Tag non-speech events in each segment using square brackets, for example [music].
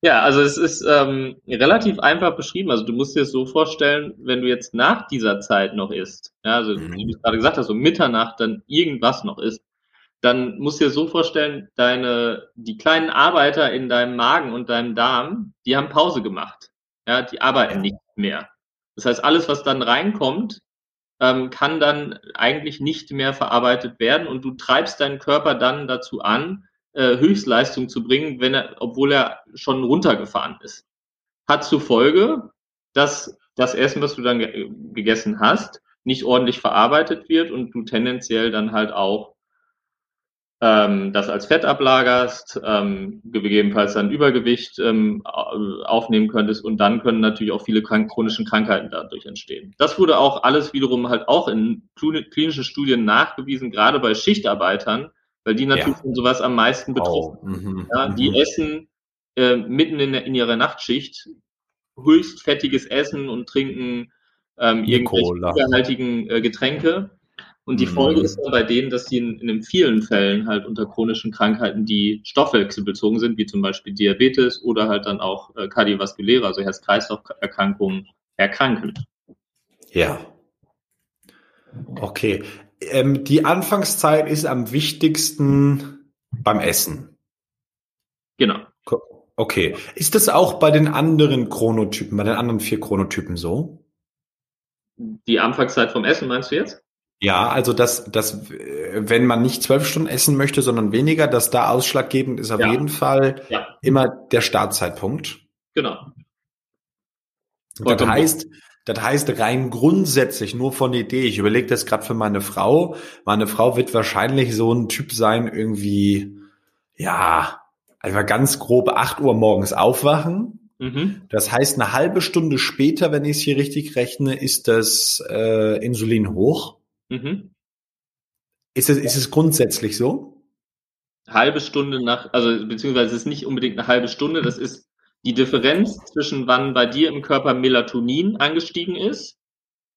Ja, also es ist ähm, relativ einfach beschrieben. Also du musst dir es so vorstellen, wenn du jetzt nach dieser Zeit noch isst, ja, also Mhm. wie du gerade gesagt hast, so Mitternacht dann irgendwas noch isst, dann musst du dir so vorstellen, deine, die kleinen Arbeiter in deinem Magen und deinem Darm, die haben Pause gemacht. Ja, die arbeiten nicht mehr. Das heißt, alles, was dann reinkommt, ähm, kann dann eigentlich nicht mehr verarbeitet werden und du treibst deinen Körper dann dazu an, äh, Höchstleistung zu bringen, wenn er, obwohl er schon runtergefahren ist. Hat zur Folge, dass das Essen, was du dann ge gegessen hast, nicht ordentlich verarbeitet wird und du tendenziell dann halt auch ähm, das als Fett ablagerst, ähm, gegebenenfalls dann Übergewicht ähm, aufnehmen könntest und dann können natürlich auch viele krank chronischen Krankheiten dadurch entstehen. Das wurde auch alles wiederum halt auch in klinischen Studien nachgewiesen, gerade bei Schichtarbeitern, weil die natürlich Ja. von sowas am meisten betroffen Oh, mhm, ja, die mhm. essen äh, mitten in, in ihrer Nachtschicht höchst fettiges Essen und trinken ähm, irgendwelche zuckerhaltigen äh, Getränke. Und die Mhm. Folge ist dann bei denen, dass sie in, in vielen Fällen halt unter chronischen Krankheiten, die stoffwechselbezogen sind, wie zum Beispiel Diabetes oder halt dann auch äh, kardiovaskuläre, also Herz-Kreislauf-Erkrankungen, erkranken. Ja. Okay. Ähm, die Anfangszeit ist am wichtigsten beim Essen. Genau. Okay. Ist das auch bei den anderen Chronotypen, bei den anderen vier Chronotypen so? Die Anfangszeit vom Essen meinst du jetzt? Ja, also dass, dass wenn man nicht zwölf Stunden essen möchte, sondern weniger, dass da ausschlaggebend ist auf Ja. jeden Fall Ja, immer der Startzeitpunkt. genau. Das Vollkommen heißt, das heißt rein grundsätzlich nur von der Idee. Ich überlege das gerade für meine Frau. Meine Frau wird wahrscheinlich so ein Typ sein, irgendwie, ja, einfach ganz grob 8 Uhr morgens aufwachen. Mhm. Das heißt, eine halbe Stunde später, wenn ich es hier richtig rechne, ist das äh, Insulin hoch. Mhm. Ist es, ist es grundsätzlich so? halbe Stunde nach, also beziehungsweise es ist nicht unbedingt eine halbe Stunde, das ist die Differenz zwischen wann bei dir im Körper Melatonin angestiegen ist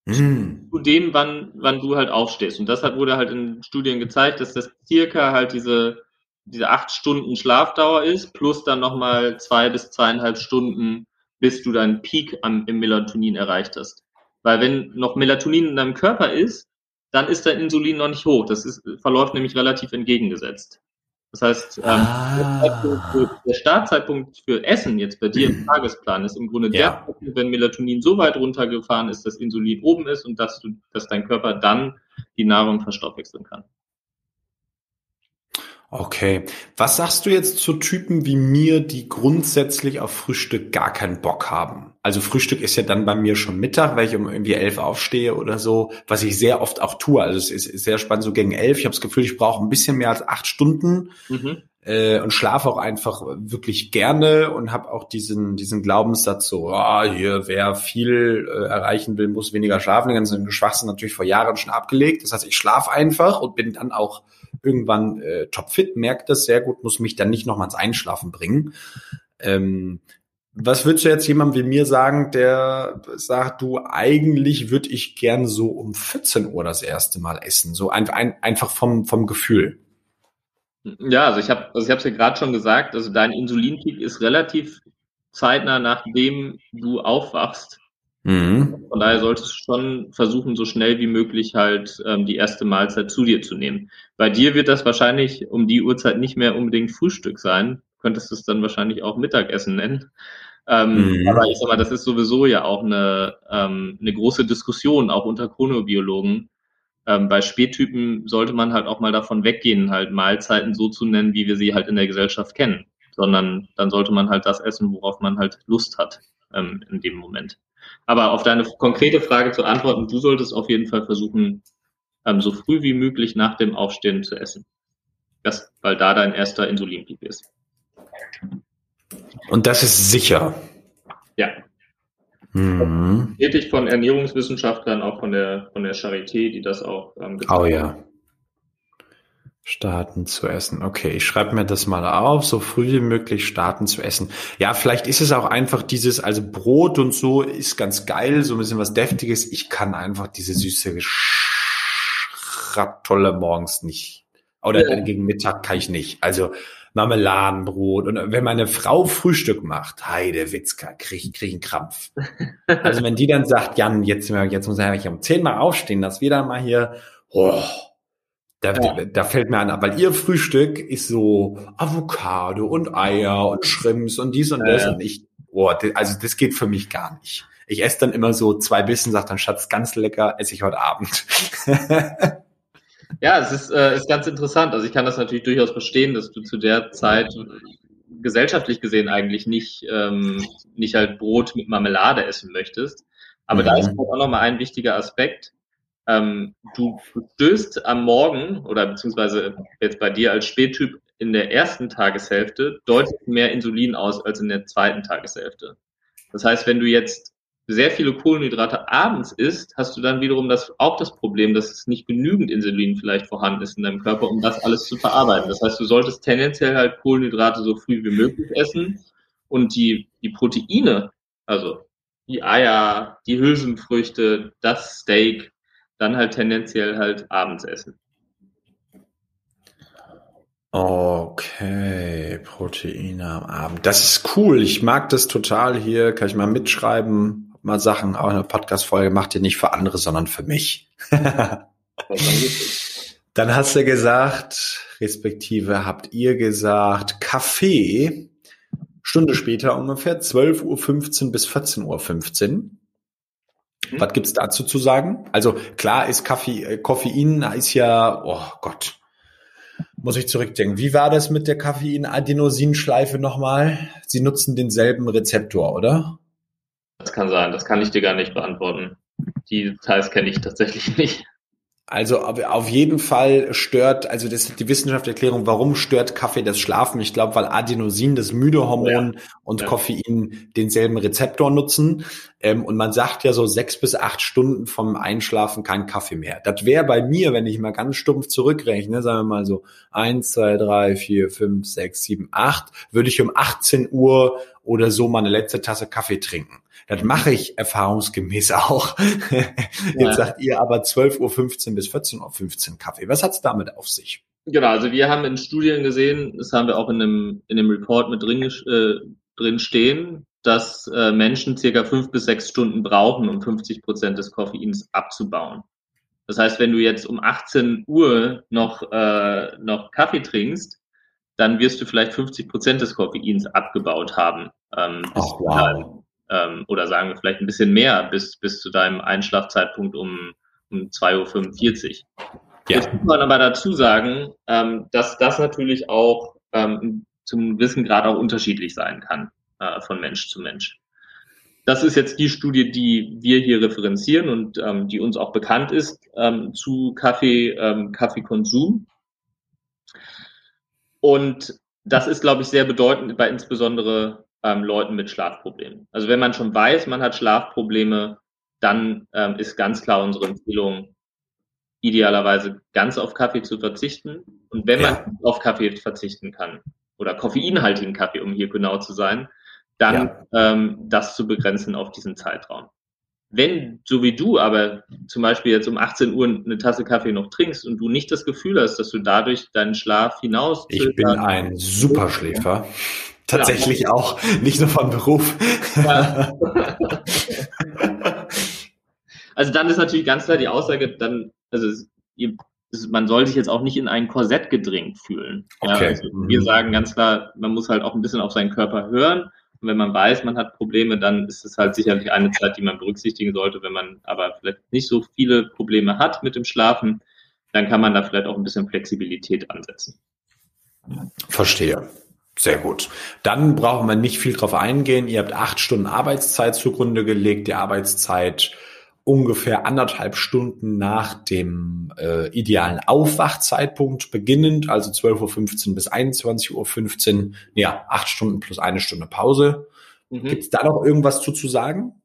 Hm. zu dem, wann, wann du halt aufstehst. Und das hat, wurde halt in Studien gezeigt, dass das circa halt diese, diese acht Stunden Schlafdauer ist, plus dann nochmal zwei bis zweieinhalb Stunden, bis du deinen Peak am, im Melatonin erreicht hast. Weil wenn noch Melatonin in deinem Körper ist, dann ist dein Insulin noch nicht hoch. Das ist, verläuft nämlich relativ entgegengesetzt. Das heißt, ähm, Ah. für, der Startzeitpunkt für Essen jetzt bei dir im Tagesplan ist im Grunde Ja. der wenn Melatonin so weit runtergefahren ist, dass Insulin oben ist und dass du, dass dein Körper dann die Nahrung verstoffwechseln kann. Okay. Was sagst du jetzt zu Typen wie mir, die grundsätzlich auf Frühstück gar keinen Bock haben? Also Frühstück ist ja dann bei mir schon Mittag, weil ich um irgendwie elf aufstehe oder so, was ich sehr oft auch tue. Also es ist sehr spannend, so gegen elf. Ich habe das Gefühl, ich brauche ein bisschen mehr als acht Stunden Mhm. äh, und schlafe auch einfach wirklich gerne und habe auch diesen diesen Glaubenssatz so, ah, hier wer viel äh, erreichen will, muss weniger schlafen. Den ganzen Schwachsinn natürlich vor Jahren schon abgelegt. Das heißt, ich schlafe einfach und bin dann auch irgendwann äh, topfit, merkt das sehr gut, muss mich dann nicht nochmal ins Einschlafen bringen. Ähm, was würdest du jetzt jemandem wie mir sagen, der sagt, du, eigentlich würde ich gern so um 14 Uhr das erste Mal essen, so ein, ein, einfach vom, vom Gefühl. Ja, also ich habe also ich habe ja gerade schon gesagt, also dein Insulinpeak ist relativ zeitnah nachdem du aufwachst. Mhm. Von daher solltest du schon versuchen, so schnell wie möglich halt ähm, die erste Mahlzeit zu dir zu nehmen. Bei dir wird das wahrscheinlich um die Uhrzeit nicht mehr unbedingt Frühstück sein. Du könntest es dann wahrscheinlich auch Mittagessen nennen. Ähm, Mhm. Aber ich sag mal, das ist sowieso ja auch eine, ähm, eine große Diskussion, auch unter Chronobiologen. Ähm, bei Spättypen sollte man halt auch mal davon weggehen, halt Mahlzeiten so zu nennen, wie wir sie halt in der Gesellschaft kennen. Sondern dann sollte man halt das essen, worauf man halt Lust hat ähm, in dem Moment. Aber auf deine konkrete Frage zu antworten, du solltest auf jeden Fall versuchen, ähm, so früh wie möglich nach dem Aufstehen zu essen. Das, weil da dein erster Insulinpeak ist. Und das ist sicher. Ja. Mhm. Tätig von Ernährungswissenschaftlern, auch von der, von der Charité, die das auch ähm, Oh haben. Starten zu essen. Okay, ich schreibe mir das mal auf, so früh wie möglich starten zu essen. Ja, vielleicht ist es auch einfach dieses, also Brot und so ist ganz geil, so ein bisschen was Deftiges. Ich kann einfach diese süße Schratolle morgens nicht. Oder Ja. gegen Mittag kann ich nicht. Also Marmeladenbrot. Und wenn meine Frau Frühstück macht, Heide Witzka, krieg, krieg einen Krampf. Also wenn die dann sagt, Jan, jetzt, jetzt muss ich um zehn Mal aufstehen, dass wir dann mal hier, oh, da, ja. da fällt mir an, weil ihr Frühstück ist so Avocado und Eier und Shrimps und dies und das. Ja. Und ich, oh, also das geht für mich gar nicht. Ich esse dann immer so zwei Bissen, sag dann, Schatz, ganz lecker, esse ich heute Abend. ja, es ist, äh, ist ganz interessant. Also ich kann das natürlich durchaus verstehen, dass du zu der Zeit gesellschaftlich gesehen eigentlich nicht, ähm, nicht halt Brot mit Marmelade essen möchtest. Aber mhm. da ist auch nochmal ein wichtiger Aspekt ähm, du stößt am Morgen oder beziehungsweise jetzt bei dir als Spättyp in der ersten Tageshälfte deutlich mehr Insulin aus als in der zweiten Tageshälfte. Das heißt, wenn du jetzt sehr viele Kohlenhydrate abends isst, hast du dann wiederum das, auch das Problem, dass es nicht genügend Insulin vielleicht vorhanden ist in deinem Körper, um das alles zu verarbeiten. Das heißt, du solltest tendenziell halt Kohlenhydrate so früh wie möglich essen und die, die Proteine, also die Eier, die Hülsenfrüchte, das Steak, dann halt tendenziell halt abends essen. Okay, Proteine am Abend. Das ist cool. Ich mag das total hier. Kann ich mal mitschreiben, mal Sachen, auch eine Podcast-Folge macht ihr nicht für andere, sondern für mich. [laughs] Dann hast du gesagt, respektive habt ihr gesagt, Kaffee, Stunde später ungefähr, 12.15 Uhr bis 14.15 Uhr. Mhm. Was gibt's dazu zu sagen? Also klar ist Kaffee, äh, Koffein ist ja, oh Gott, muss ich zurückdenken. Wie war das mit der Koffein-Adenosinschleife nochmal? Sie nutzen denselben Rezeptor, oder? Das kann sein, das kann ich dir gar nicht beantworten. Die Details kenne ich tatsächlich nicht. Also auf jeden Fall stört, also das ist die Wissenschaftserklärung, warum stört Kaffee das Schlafen? Ich glaube, weil Adenosin, das Müdehormon ja. und ja. Koffein denselben Rezeptor nutzen. Ähm, und man sagt ja so sechs bis acht Stunden vom Einschlafen kein Kaffee mehr. Das wäre bei mir, wenn ich mal ganz stumpf zurückrechne, sagen wir mal so eins, zwei, drei, vier, fünf, sechs, sieben, acht, würde ich um 18 Uhr oder so meine letzte Tasse Kaffee trinken. Das mache ich erfahrungsgemäß auch. [laughs] Jetzt ja. sagt ihr aber 12.15 Uhr bis 14.15 Uhr Kaffee. Was hat's damit auf sich? Genau, also wir haben in Studien gesehen, das haben wir auch in einem, in dem Report mit drin, äh, drin stehen, dass äh, Menschen circa fünf bis sechs Stunden brauchen, um 50 Prozent des Koffeins abzubauen. Das heißt, wenn du jetzt um 18 Uhr noch, äh, noch Kaffee trinkst, dann wirst du vielleicht 50 Prozent des Koffeins abgebaut haben. Ähm, oh, wow ähm, oder sagen wir vielleicht ein bisschen mehr bis, bis zu deinem Einschlafzeitpunkt um, um 2.45 Uhr. Ja. Jetzt muss man aber dazu sagen, ähm, dass das natürlich auch ähm, zum gewissen Grad auch unterschiedlich sein kann äh, von Mensch zu Mensch. Das ist jetzt die Studie, die wir hier referenzieren und ähm, die uns auch bekannt ist ähm, zu Kaffee, ähm, Kaffeekonsum. Und das ist, glaube ich, sehr bedeutend bei insbesondere ähm, Leuten mit Schlafproblemen. Also wenn man schon weiß, man hat Schlafprobleme, dann ähm, ist ganz klar unsere Empfehlung, idealerweise ganz auf Kaffee zu verzichten. Und wenn ja. man auf Kaffee verzichten kann, oder koffeinhaltigen Kaffee, um hier genau zu sein, dann ja. ähm, das zu begrenzen auf diesen Zeitraum. Wenn, so wie du, aber zum Beispiel jetzt um 18 Uhr eine Tasse Kaffee noch trinkst und du nicht das Gefühl hast, dass du dadurch deinen Schlaf hinaus. Ich bin ein Superschläfer. Tatsächlich ja. auch, nicht nur von Beruf. Ja. [laughs] also dann ist natürlich ganz klar die Aussage, dann, also man soll sich jetzt auch nicht in ein Korsett gedrängt fühlen. Okay. Ja, also wir mhm. sagen ganz klar, man muss halt auch ein bisschen auf seinen Körper hören. Und wenn man weiß, man hat Probleme, dann ist es halt sicherlich eine Zeit, die man berücksichtigen sollte. Wenn man aber vielleicht nicht so viele Probleme hat mit dem Schlafen, dann kann man da vielleicht auch ein bisschen Flexibilität ansetzen. Verstehe. Sehr gut. Dann brauchen wir nicht viel drauf eingehen. Ihr habt acht Stunden Arbeitszeit zugrunde gelegt. Die Arbeitszeit ungefähr anderthalb Stunden nach dem äh, idealen Aufwachzeitpunkt beginnend, also 12.15 Uhr bis 21.15 Uhr. Ja, acht Stunden plus eine Stunde Pause. Mhm. Gibt es da noch irgendwas zu, zu sagen?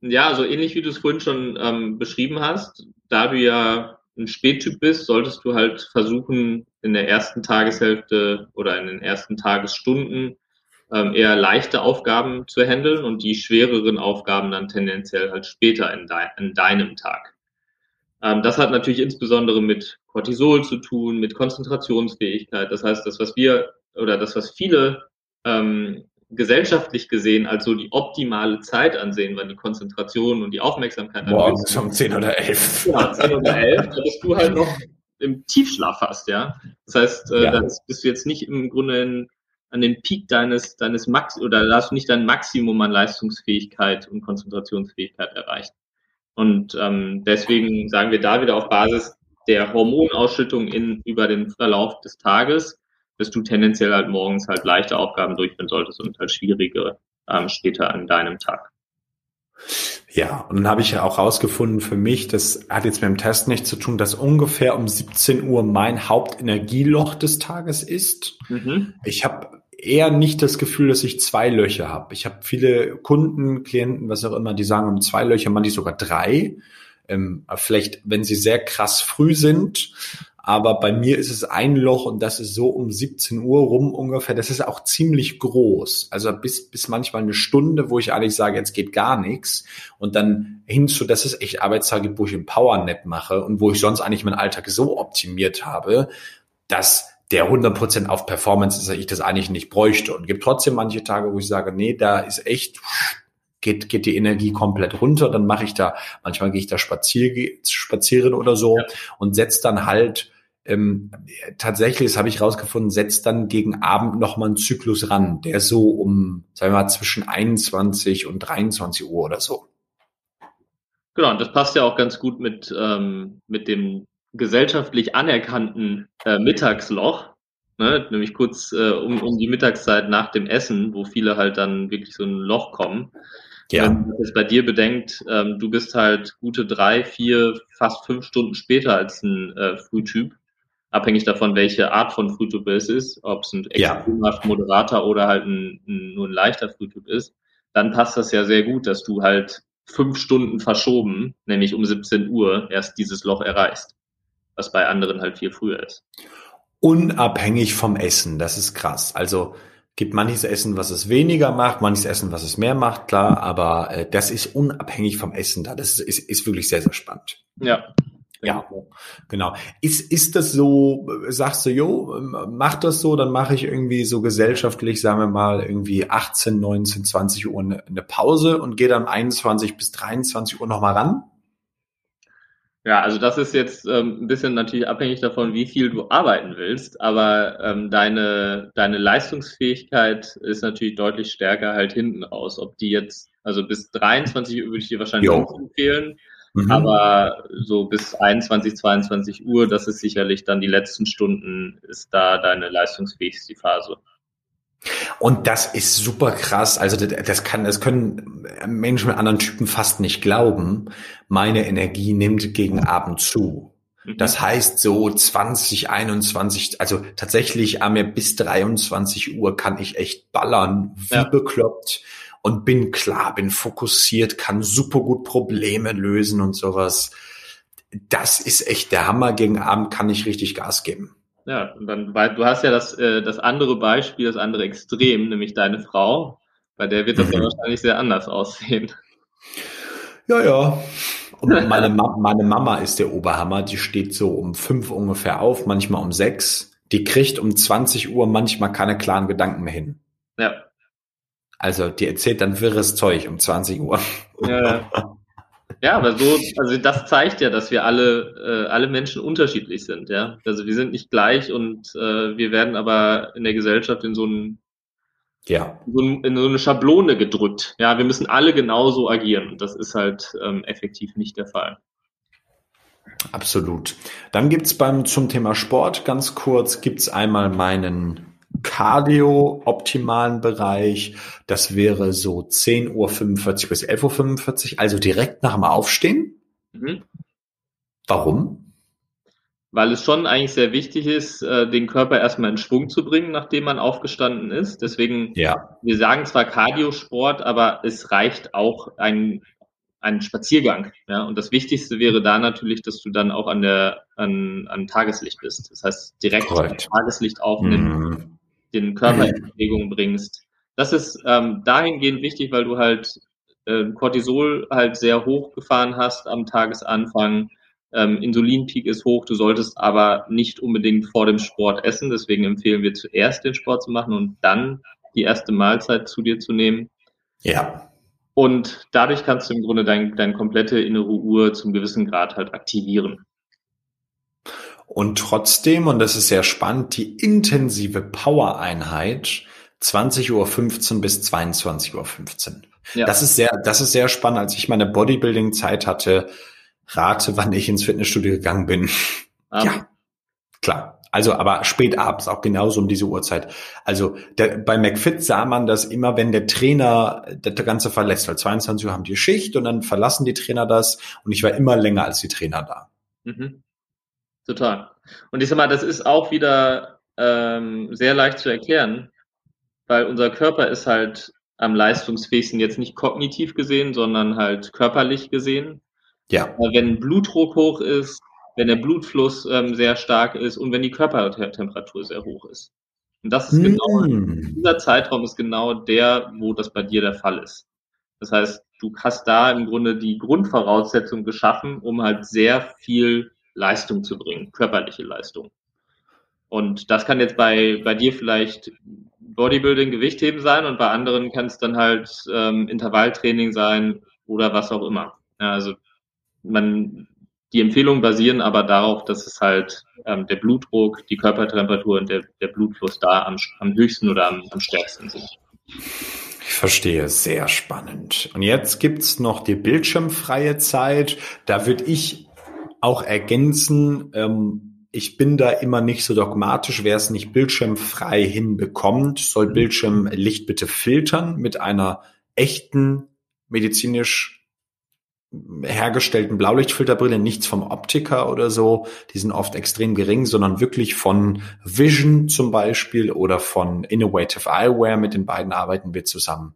Ja, so also ähnlich wie du es vorhin schon ähm, beschrieben hast, da du ja ein Spättyp bist, solltest du halt versuchen, in der ersten Tageshälfte oder in den ersten Tagesstunden ähm, eher leichte Aufgaben zu handeln und die schwereren Aufgaben dann tendenziell halt später in, de in deinem Tag. Ähm, das hat natürlich insbesondere mit Cortisol zu tun, mit Konzentrationsfähigkeit. Das heißt, das, was wir oder das, was viele ähm, gesellschaftlich gesehen als so die optimale Zeit ansehen, wann die Konzentration und die Aufmerksamkeit Morgens um 10 oder 11. Ja, 10 oder 11, da bist du halt noch im Tiefschlaf hast, ja. Das heißt, äh, ja. da bist du jetzt nicht im Grunde in, an den Peak deines, deines Max oder da hast du nicht dein Maximum an Leistungsfähigkeit und Konzentrationsfähigkeit erreicht. Und ähm, deswegen sagen wir da wieder auf Basis der Hormonausschüttung in, über den Verlauf des Tages, dass du tendenziell halt morgens halt leichte Aufgaben durchführen solltest und halt schwierige ähm, später an deinem Tag. Ja, und dann habe ich ja auch rausgefunden für mich, das hat jetzt mit dem Test nichts zu tun, dass ungefähr um 17 Uhr mein Hauptenergieloch des Tages ist. Mhm. Ich habe eher nicht das Gefühl, dass ich zwei Löcher habe. Ich habe viele Kunden, Klienten, was auch immer, die sagen um zwei Löcher, manche sogar drei. Ähm, vielleicht, wenn sie sehr krass früh sind, aber bei mir ist es ein Loch und das ist so um 17 Uhr rum ungefähr. Das ist auch ziemlich groß. Also bis, bis manchmal eine Stunde, wo ich eigentlich sage, jetzt geht gar nichts. Und dann hinzu, das ist echt Arbeitstage, wo ich ein Powernap mache und wo ich sonst eigentlich meinen Alltag so optimiert habe, dass der 100% auf Performance ist, dass ich das eigentlich nicht bräuchte. Und gibt trotzdem manche Tage, wo ich sage, nee, da ist echt geht, geht die Energie komplett runter, dann mache ich da, manchmal gehe ich da spazier, spazieren oder so ja. und setze dann halt ähm, tatsächlich, das habe ich rausgefunden, setzt dann gegen Abend nochmal einen Zyklus ran, der so um, sagen wir mal, zwischen 21 und 23 Uhr oder so. Genau, und das passt ja auch ganz gut mit, ähm, mit dem gesellschaftlich anerkannten äh, Mittagsloch, ne? nämlich kurz äh, um, um die Mittagszeit nach dem Essen, wo viele halt dann wirklich so ein Loch kommen. Ja. Wenn man das bei dir bedenkt, ähm, du bist halt gute drei, vier, fast fünf Stunden später als ein äh, Frühtyp abhängig davon, welche Art von Frühtyp es ist, ob es ein extremhaft moderater oder halt ein, ein, nur ein leichter Frühtyp ist, dann passt das ja sehr gut, dass du halt fünf Stunden verschoben, nämlich um 17 Uhr, erst dieses Loch erreichst, was bei anderen halt viel früher ist. Unabhängig vom Essen, das ist krass. Also gibt manches Essen, was es weniger macht, manches Essen, was es mehr macht, klar, aber äh, das ist unabhängig vom Essen da. Das ist, ist, ist wirklich sehr, sehr spannend. Ja, ja, genau. Ist, ist das so, sagst du, jo, mach das so, dann mache ich irgendwie so gesellschaftlich, sagen wir mal, irgendwie 18, 19, 20 Uhr eine, eine Pause und gehe dann 21 bis 23 Uhr nochmal ran? Ja, also das ist jetzt ähm, ein bisschen natürlich abhängig davon, wie viel du arbeiten willst, aber ähm, deine, deine Leistungsfähigkeit ist natürlich deutlich stärker halt hinten raus. Ob die jetzt, also bis 23 Uhr würde ich dir wahrscheinlich auch empfehlen. Mhm. Aber so bis 21, 22 Uhr, das ist sicherlich dann die letzten Stunden, ist da deine leistungsfähigste Phase. Und das ist super krass. Also das kann, das können Menschen mit anderen Typen fast nicht glauben. Meine Energie nimmt gegen Abend zu. Mhm. Das heißt, so 20, 21, also tatsächlich am bis 23 Uhr kann ich echt ballern, wie ja. bekloppt und bin klar, bin fokussiert, kann super gut Probleme lösen und sowas. Das ist echt der Hammer. Gegen Abend kann ich richtig Gas geben. Ja, und dann, weil du hast ja das, äh, das andere Beispiel, das andere Extrem, nämlich deine Frau. Bei der wird das mhm. ja wahrscheinlich sehr anders aussehen. Ja, ja. Und meine, Ma meine Mama ist der Oberhammer. Die steht so um fünf ungefähr auf, manchmal um sechs. Die kriegt um 20 Uhr manchmal keine klaren Gedanken mehr hin. Ja. Also die erzählt dann wirres Zeug um 20 Uhr. Ja, ja aber so, also das zeigt ja, dass wir alle, äh, alle Menschen unterschiedlich sind, ja. Also wir sind nicht gleich und äh, wir werden aber in der Gesellschaft in so einen ja. in, so, in so eine Schablone gedrückt. Ja, wir müssen alle genauso agieren. Das ist halt ähm, effektiv nicht der Fall. Absolut. Dann gibt's beim zum Thema Sport ganz kurz, gibt's einmal meinen Cardio-optimalen Bereich. Das wäre so 10.45 Uhr bis 11.45 Uhr, also direkt nach dem Aufstehen. Mhm. Warum? Weil es schon eigentlich sehr wichtig ist, äh, den Körper erstmal in Schwung zu bringen, nachdem man aufgestanden ist. Deswegen, ja. wir sagen zwar Cardiosport, aber es reicht auch ein, ein Spaziergang. Ja? Und das Wichtigste wäre da natürlich, dass du dann auch an der an, an Tageslicht bist. Das heißt, direkt Tageslicht aufnimmst, mhm den Körper in Bewegung bringst. Das ist ähm, dahingehend wichtig, weil du halt äh, Cortisol halt sehr hoch gefahren hast am Tagesanfang. ähm, Insulinpeak ist hoch, du solltest aber nicht unbedingt vor dem Sport essen. Deswegen empfehlen wir zuerst den Sport zu machen und dann die erste Mahlzeit zu dir zu nehmen. Ja. Und dadurch kannst du im Grunde dein, deine komplette innere Uhr zum gewissen Grad halt aktivieren. Und trotzdem, und das ist sehr spannend, die intensive Power-Einheit 20.15 Uhr bis 22.15 Uhr. Ja. Das ist sehr, das ist sehr spannend. Als ich meine Bodybuilding-Zeit hatte, rate, wann ich ins Fitnessstudio gegangen bin. Ah. Ja, klar. Also, aber spät abends, auch genauso um diese Uhrzeit. Also der, bei McFit sah man das immer, wenn der Trainer das Ganze verlässt, weil 22 Uhr haben die Schicht und dann verlassen die Trainer das und ich war immer länger als die Trainer da. Mhm. Total. Und ich sag mal, das ist auch wieder ähm, sehr leicht zu erklären, weil unser Körper ist halt am leistungsfähigsten jetzt nicht kognitiv gesehen, sondern halt körperlich gesehen. Ja. Wenn Blutdruck hoch ist, wenn der Blutfluss ähm, sehr stark ist und wenn die Körpertemperatur sehr hoch ist. Und das ist genau, mm. dieser Zeitraum ist genau der, wo das bei dir der Fall ist. Das heißt, du hast da im Grunde die Grundvoraussetzung geschaffen, um halt sehr viel Leistung zu bringen, körperliche Leistung. Und das kann jetzt bei, bei dir vielleicht Bodybuilding, Gewichtheben sein und bei anderen kann es dann halt ähm, Intervalltraining sein oder was auch immer. Ja, also man, die Empfehlungen basieren aber darauf, dass es halt ähm, der Blutdruck, die Körpertemperatur und der, der Blutfluss da am, am höchsten oder am, am stärksten sind. Ich verstehe, sehr spannend. Und jetzt gibt's noch die bildschirmfreie Zeit. Da würde ich auch ergänzen, ähm, ich bin da immer nicht so dogmatisch. Wer es nicht bildschirmfrei hinbekommt, soll mhm. Bildschirmlicht bitte filtern mit einer echten medizinisch hergestellten Blaulichtfilterbrille, nichts vom Optiker oder so. Die sind oft extrem gering, sondern wirklich von Vision zum Beispiel oder von Innovative Eyewear. Mit den beiden arbeiten wir zusammen.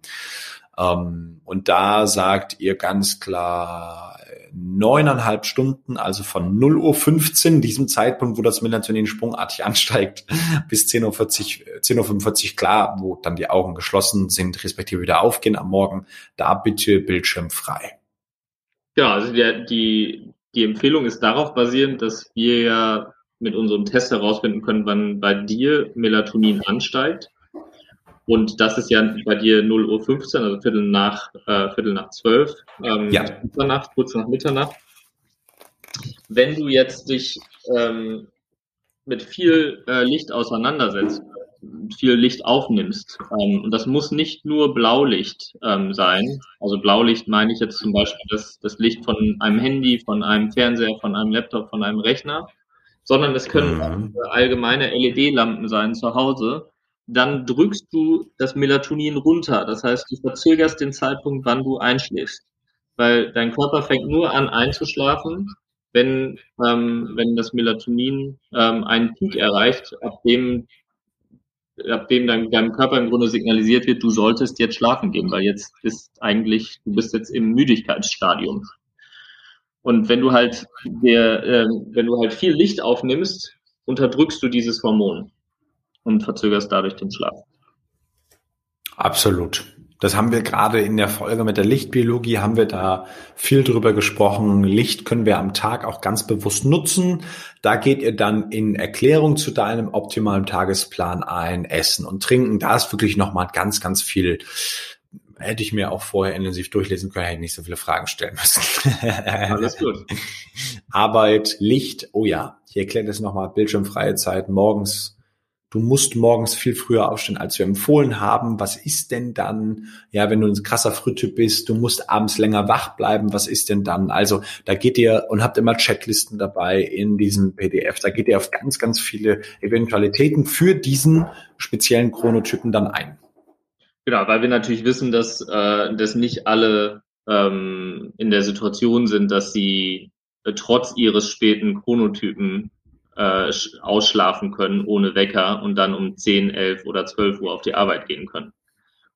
Ähm, und da sagt ihr ganz klar, neuneinhalb Stunden, also von 0 Uhr 15, diesem Zeitpunkt, wo das Melatonin sprungartig [laughs] ansteigt, bis 10.40 Uhr, 10.45 Uhr klar, wo dann die Augen geschlossen sind, respektive wieder aufgehen am Morgen, da bitte Bildschirm frei. Ja, also der, die, die Empfehlung ist darauf basierend, dass wir ja mit unserem Test herausfinden können, wann bei dir Melatonin ansteigt. Und das ist ja bei dir 0 Uhr 15, also Viertel nach, äh, Viertel nach 12, ähm, ja. Mitternacht, kurz nach Mitternacht. Wenn du jetzt dich ähm, mit viel äh, Licht auseinandersetzt, viel Licht aufnimmst, ähm, und das muss nicht nur Blaulicht ähm, sein, also Blaulicht meine ich jetzt zum Beispiel das, das Licht von einem Handy, von einem Fernseher, von einem Laptop, von einem Rechner, sondern es können mhm. allgemeine LED-Lampen sein zu Hause, dann drückst du das Melatonin runter. Das heißt, du verzögerst den Zeitpunkt, wann du einschläfst. Weil dein Körper fängt nur an einzuschlafen, wenn, ähm, wenn das Melatonin ähm, einen Peak erreicht, ab dem, ab dem dein, deinem Körper im Grunde signalisiert wird, du solltest jetzt schlafen gehen, weil jetzt ist eigentlich, du bist jetzt im Müdigkeitsstadium. Und wenn du halt der, äh, wenn du halt viel Licht aufnimmst, unterdrückst du dieses Hormon und verzögerst dadurch den Schlaf. Absolut. Das haben wir gerade in der Folge mit der Lichtbiologie, haben wir da viel drüber gesprochen. Licht können wir am Tag auch ganz bewusst nutzen. Da geht ihr dann in Erklärung zu deinem optimalen Tagesplan ein, Essen und Trinken. Da ist wirklich nochmal ganz, ganz viel. Hätte ich mir auch vorher intensiv durchlesen können, hätte ich nicht so viele Fragen stellen müssen. [laughs] Alles gut. Arbeit, Licht, oh ja, ich erkläre das nochmal, bildschirmfreie Zeit, morgens du musst morgens viel früher aufstehen, als wir empfohlen haben. Was ist denn dann, ja, wenn du ein krasser Frühtyp bist, du musst abends länger wach bleiben, was ist denn dann? Also da geht ihr und habt immer Checklisten dabei in diesem PDF. Da geht ihr auf ganz, ganz viele Eventualitäten für diesen speziellen Chronotypen dann ein. Genau, weil wir natürlich wissen, dass, äh, dass nicht alle ähm, in der Situation sind, dass sie äh, trotz ihres späten Chronotypen äh, ausschlafen können ohne Wecker und dann um 10, 11 oder 12 Uhr auf die Arbeit gehen können.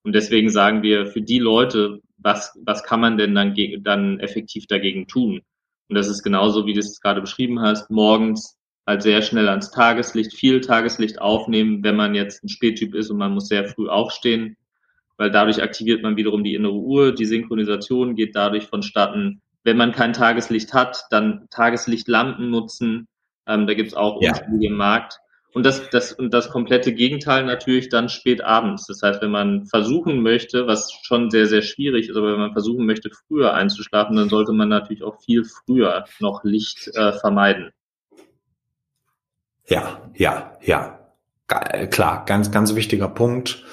Und deswegen sagen wir für die Leute, was, was kann man denn dann, dann effektiv dagegen tun? Und das ist genauso, wie du es gerade beschrieben hast, morgens halt sehr schnell ans Tageslicht, viel Tageslicht aufnehmen, wenn man jetzt ein Spättyp ist und man muss sehr früh aufstehen, weil dadurch aktiviert man wiederum die innere Uhr, die Synchronisation geht dadurch vonstatten, wenn man kein Tageslicht hat, dann Tageslichtlampen nutzen. Ähm, da gibt's auch Ja. Im Markt. Und das, das, und das komplette Gegenteil natürlich dann spät abends. Das heißt, wenn man versuchen möchte, was schon sehr, sehr schwierig ist, aber wenn man versuchen möchte, früher einzuschlafen, dann sollte man natürlich auch viel früher noch Licht äh, vermeiden. Ja, ja, ja. Ge- Klar, ganz, ganz wichtiger Punkt.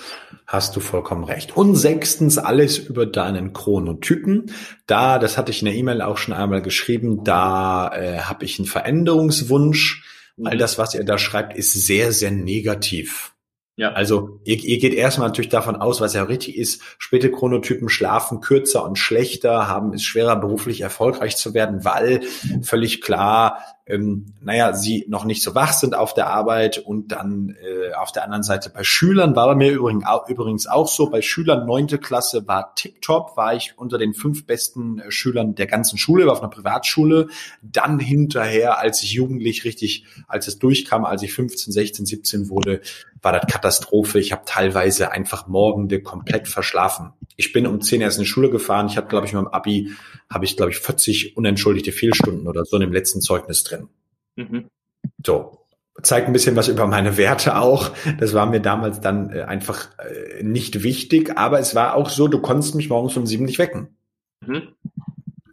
Hast du vollkommen recht. Und sechstens, alles über deinen Chronotypen. Da, das hatte ich in der E-Mail auch schon einmal geschrieben, da äh, habe ich einen Veränderungswunsch. All das, was ihr da schreibt, ist sehr, sehr negativ. Ja. Also ihr, ihr geht erstmal natürlich davon aus, was ja richtig ist, späte Chronotypen schlafen kürzer und schlechter, haben es schwerer beruflich erfolgreich zu werden, weil völlig klar, ähm, naja, sie noch nicht so wach sind auf der Arbeit und dann äh, auf der anderen Seite bei Schülern war bei mir übrigens auch, übrigens auch so, bei Schülern neunte Klasse war tipptopp, war ich unter den fünf besten äh, Schülern der ganzen Schule, war auf einer Privatschule, dann hinterher, als ich jugendlich richtig, als es durchkam, als ich 15, 16, 17 wurde, war das Katastrophe. Ich habe teilweise einfach Morgende komplett verschlafen. Ich bin um 10 erst in die Schule gefahren. Ich hatte, glaube ich, mit dem Abi, habe ich, glaube ich, 40 unentschuldigte Fehlstunden oder so in dem letzten Zeugnis drin. Mhm. So. Zeigt ein bisschen was über meine Werte auch. Das war mir damals dann äh, einfach äh, nicht wichtig, aber es war auch so, du konntest mich morgens um sieben nicht wecken. Mhm.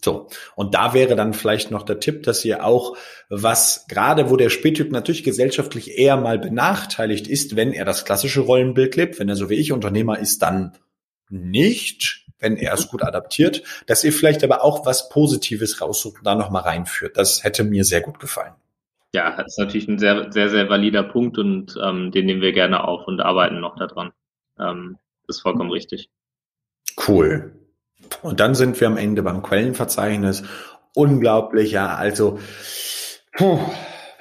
So, und da wäre dann vielleicht noch der Tipp, dass ihr auch, was gerade wo der Spättyp natürlich gesellschaftlich eher mal benachteiligt ist, wenn er das klassische Rollenbild lebt, wenn er so wie ich Unternehmer ist, dann nicht, wenn er es gut adaptiert, dass ihr vielleicht aber auch was Positives raussucht und da nochmal reinführt. Das hätte mir sehr gut gefallen. Ja, das ist natürlich ein sehr, sehr, sehr valider Punkt und ähm, den nehmen wir gerne auf und arbeiten noch daran. Ähm, das ist vollkommen richtig. Cool. Und dann sind wir am Ende beim Quellenverzeichnis. Unglaublich, ja. Also, puh,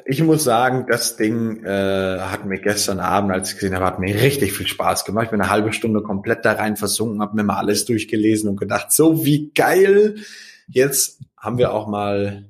ich muss sagen, das Ding äh, hat mir gestern Abend, als ich gesehen habe, hat mir richtig viel Spaß gemacht. Ich bin eine halbe Stunde komplett da rein versunken, habe mir mal alles durchgelesen und gedacht, so wie geil. Jetzt haben wir auch mal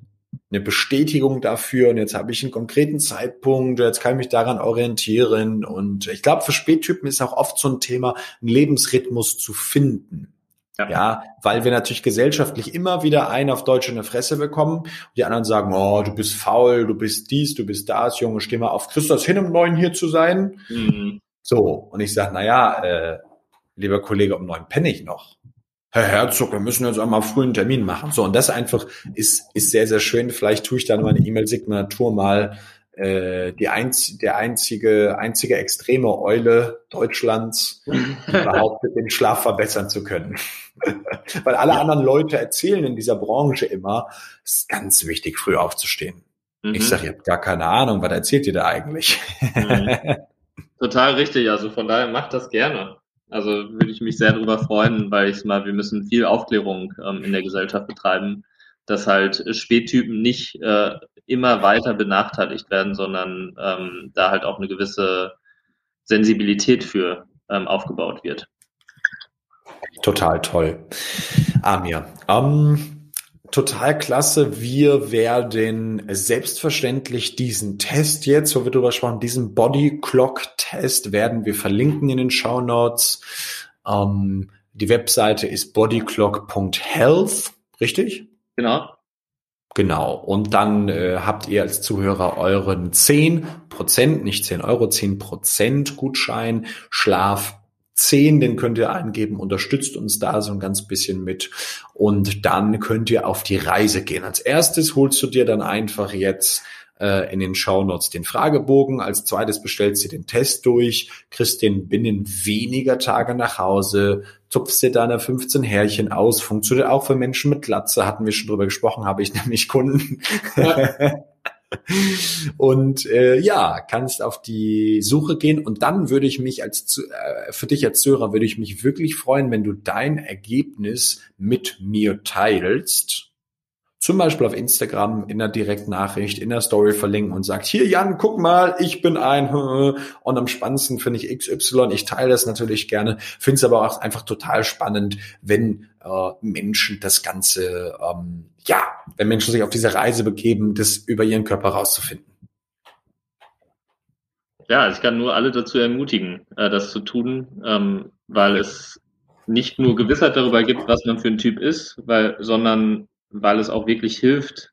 eine Bestätigung dafür und jetzt habe ich einen konkreten Zeitpunkt, jetzt kann ich mich daran orientieren und ich glaube, für Spättypen ist auch oft so ein Thema, einen Lebensrhythmus zu finden. Ja. ja, weil wir natürlich gesellschaftlich immer wieder einen auf Deutsch in der Fresse bekommen. Und die anderen sagen, oh, du bist faul, du bist dies, du bist das, Junge, steh mal auf. Kriegst du das hin, um neun hier zu sein? Mhm. So, und ich sage, na ja, äh, lieber Kollege, um neun penne ich noch. Herr Herzog, wir müssen jetzt einmal früh einen Termin machen. So, und das einfach ist, ist sehr, sehr schön. Vielleicht tue ich dann meine E-Mail-Signatur mal äh, die einz der einzige, einzige extreme Eule Deutschlands behauptet, den Schlaf verbessern zu können. [laughs] Weil alle ja. anderen Leute erzählen in dieser Branche immer, es ist ganz wichtig, früh aufzustehen. Mhm. Ich sage, ihr habt gar keine Ahnung, was erzählt ihr da eigentlich? Mhm. [laughs] Total richtig, also von daher macht das gerne. Also würde ich mich sehr darüber freuen, weil ich mal, wir müssen viel Aufklärung ähm, in der Gesellschaft betreiben, dass halt Spättypen nicht äh, immer weiter benachteiligt werden, sondern ähm, da halt auch eine gewisse Sensibilität für ähm, aufgebaut wird. Total toll. Amir, ähm, total klasse. Wir werden selbstverständlich diesen Test jetzt, wo wir drüber sprachen, diesen Body Clock Test werden wir verlinken in den Show Notes. Ähm, die Webseite ist bodyclock.health, richtig? Genau. Genau. Und dann äh, habt ihr als Zuhörer euren 10 Prozent, nicht 10 Euro, 10 Prozent Gutschein, Schlaf 10, den könnt ihr eingeben, unterstützt uns da so ein ganz bisschen mit und dann könnt ihr auf die Reise gehen. Als erstes holst du dir dann einfach jetzt äh, in den Shownotes den Fragebogen, als zweites bestellst du den Test durch, kriegst den binnen weniger Tage nach Hause, zupfst dir deine 15 Härchen aus, funktioniert auch für Menschen mit Glatze, hatten wir schon drüber gesprochen, habe ich [laughs] nämlich Kunden. Ja. [laughs] Und äh, ja, kannst auf die Suche gehen und dann würde ich mich als äh, für dich als Zuhörer würde ich mich wirklich freuen, wenn du dein Ergebnis mit mir teilst. Zum Beispiel auf Instagram in der Direktnachricht, in der Story verlinken und sagt, hier Jan, guck mal, ich bin ein [laughs] und am spannendsten finde ich XY. Ich teile das natürlich gerne, finde es aber auch einfach total spannend, wenn äh, Menschen das Ganze ähm, ja, wenn Menschen sich auf diese Reise begeben, das über ihren Körper rauszufinden. Ja, ich kann nur alle dazu ermutigen, äh, das zu tun, ähm, weil es nicht nur Gewissheit darüber gibt, was man für ein Typ ist, weil, sondern weil es auch wirklich hilft,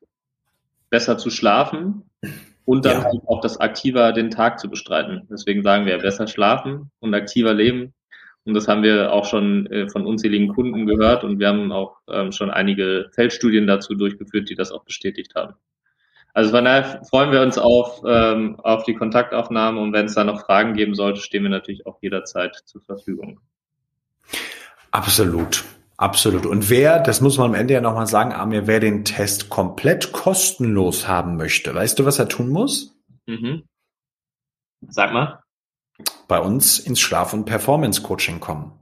besser zu schlafen und dann ja. auch das aktiver den Tag zu bestreiten. Deswegen sagen wir besser schlafen und aktiver leben. Und das haben wir auch schon äh, von unzähligen Kunden gehört und wir haben auch ähm, schon einige Feldstudien dazu durchgeführt, die das auch bestätigt haben. Also von daher freuen wir uns auf, ähm, auf die Kontaktaufnahme und wenn es da noch Fragen geben sollte, stehen wir natürlich auch jederzeit zur Verfügung. Absolut. Absolut. Und wer, das muss man am Ende ja nochmal sagen, Amir, wer den Test komplett kostenlos haben möchte, weißt du, was er tun muss? Mhm. Sag mal. Bei uns ins Schlaf- und Performance-Coaching kommen.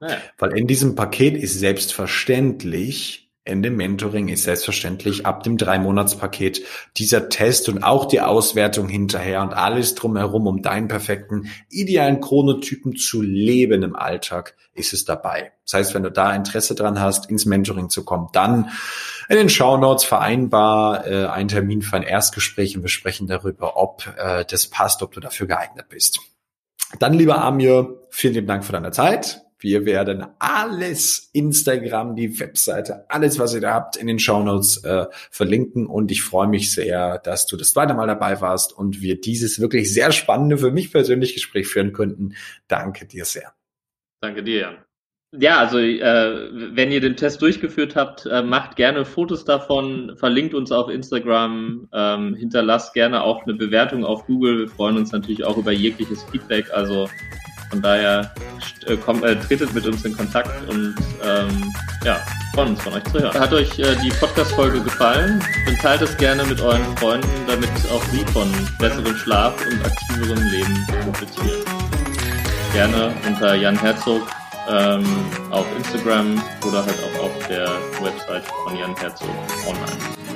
Ja. Weil in diesem Paket ist selbstverständlich Ende Mentoring ist selbstverständlich ab dem Drei-Monats-Paket dieser Test und auch die Auswertung hinterher und alles drumherum, um deinen perfekten, idealen Chronotypen zu leben im Alltag, ist es dabei. Das heißt, wenn du da Interesse dran hast, ins Mentoring zu kommen, dann in den Shownotes vereinbar äh, einen Termin für ein Erstgespräch und wir sprechen darüber, ob äh, das passt, ob du dafür geeignet bist. Dann, lieber Amir, vielen lieben Dank für deine Zeit. Wir werden alles, Instagram, die Webseite, alles, was ihr da habt, in den Shownotes äh, verlinken. Und ich freue mich sehr, dass du das zweite Mal dabei warst und wir dieses wirklich sehr spannende, für mich persönlich Gespräch führen könnten. Danke dir sehr. Danke dir, Jan. Ja, also äh, wenn ihr den Test durchgeführt habt, äh, macht gerne Fotos davon, verlinkt uns auf Instagram, ähm, hinterlasst gerne auch eine Bewertung auf Google. Wir freuen uns natürlich auch über jegliches Feedback. Also von daher äh, äh, tretet mit uns in Kontakt und ähm, ja, freuen uns von euch zu hören. Hat euch äh, die Podcast-Folge gefallen? Dann teilt es gerne mit euren Freunden, damit auch sie von besserem Schlaf und aktiverem Leben profitieren. Gerne unter Jan Herzog ähm, auf Instagram oder halt auch auf der Website von Jan Herzog online.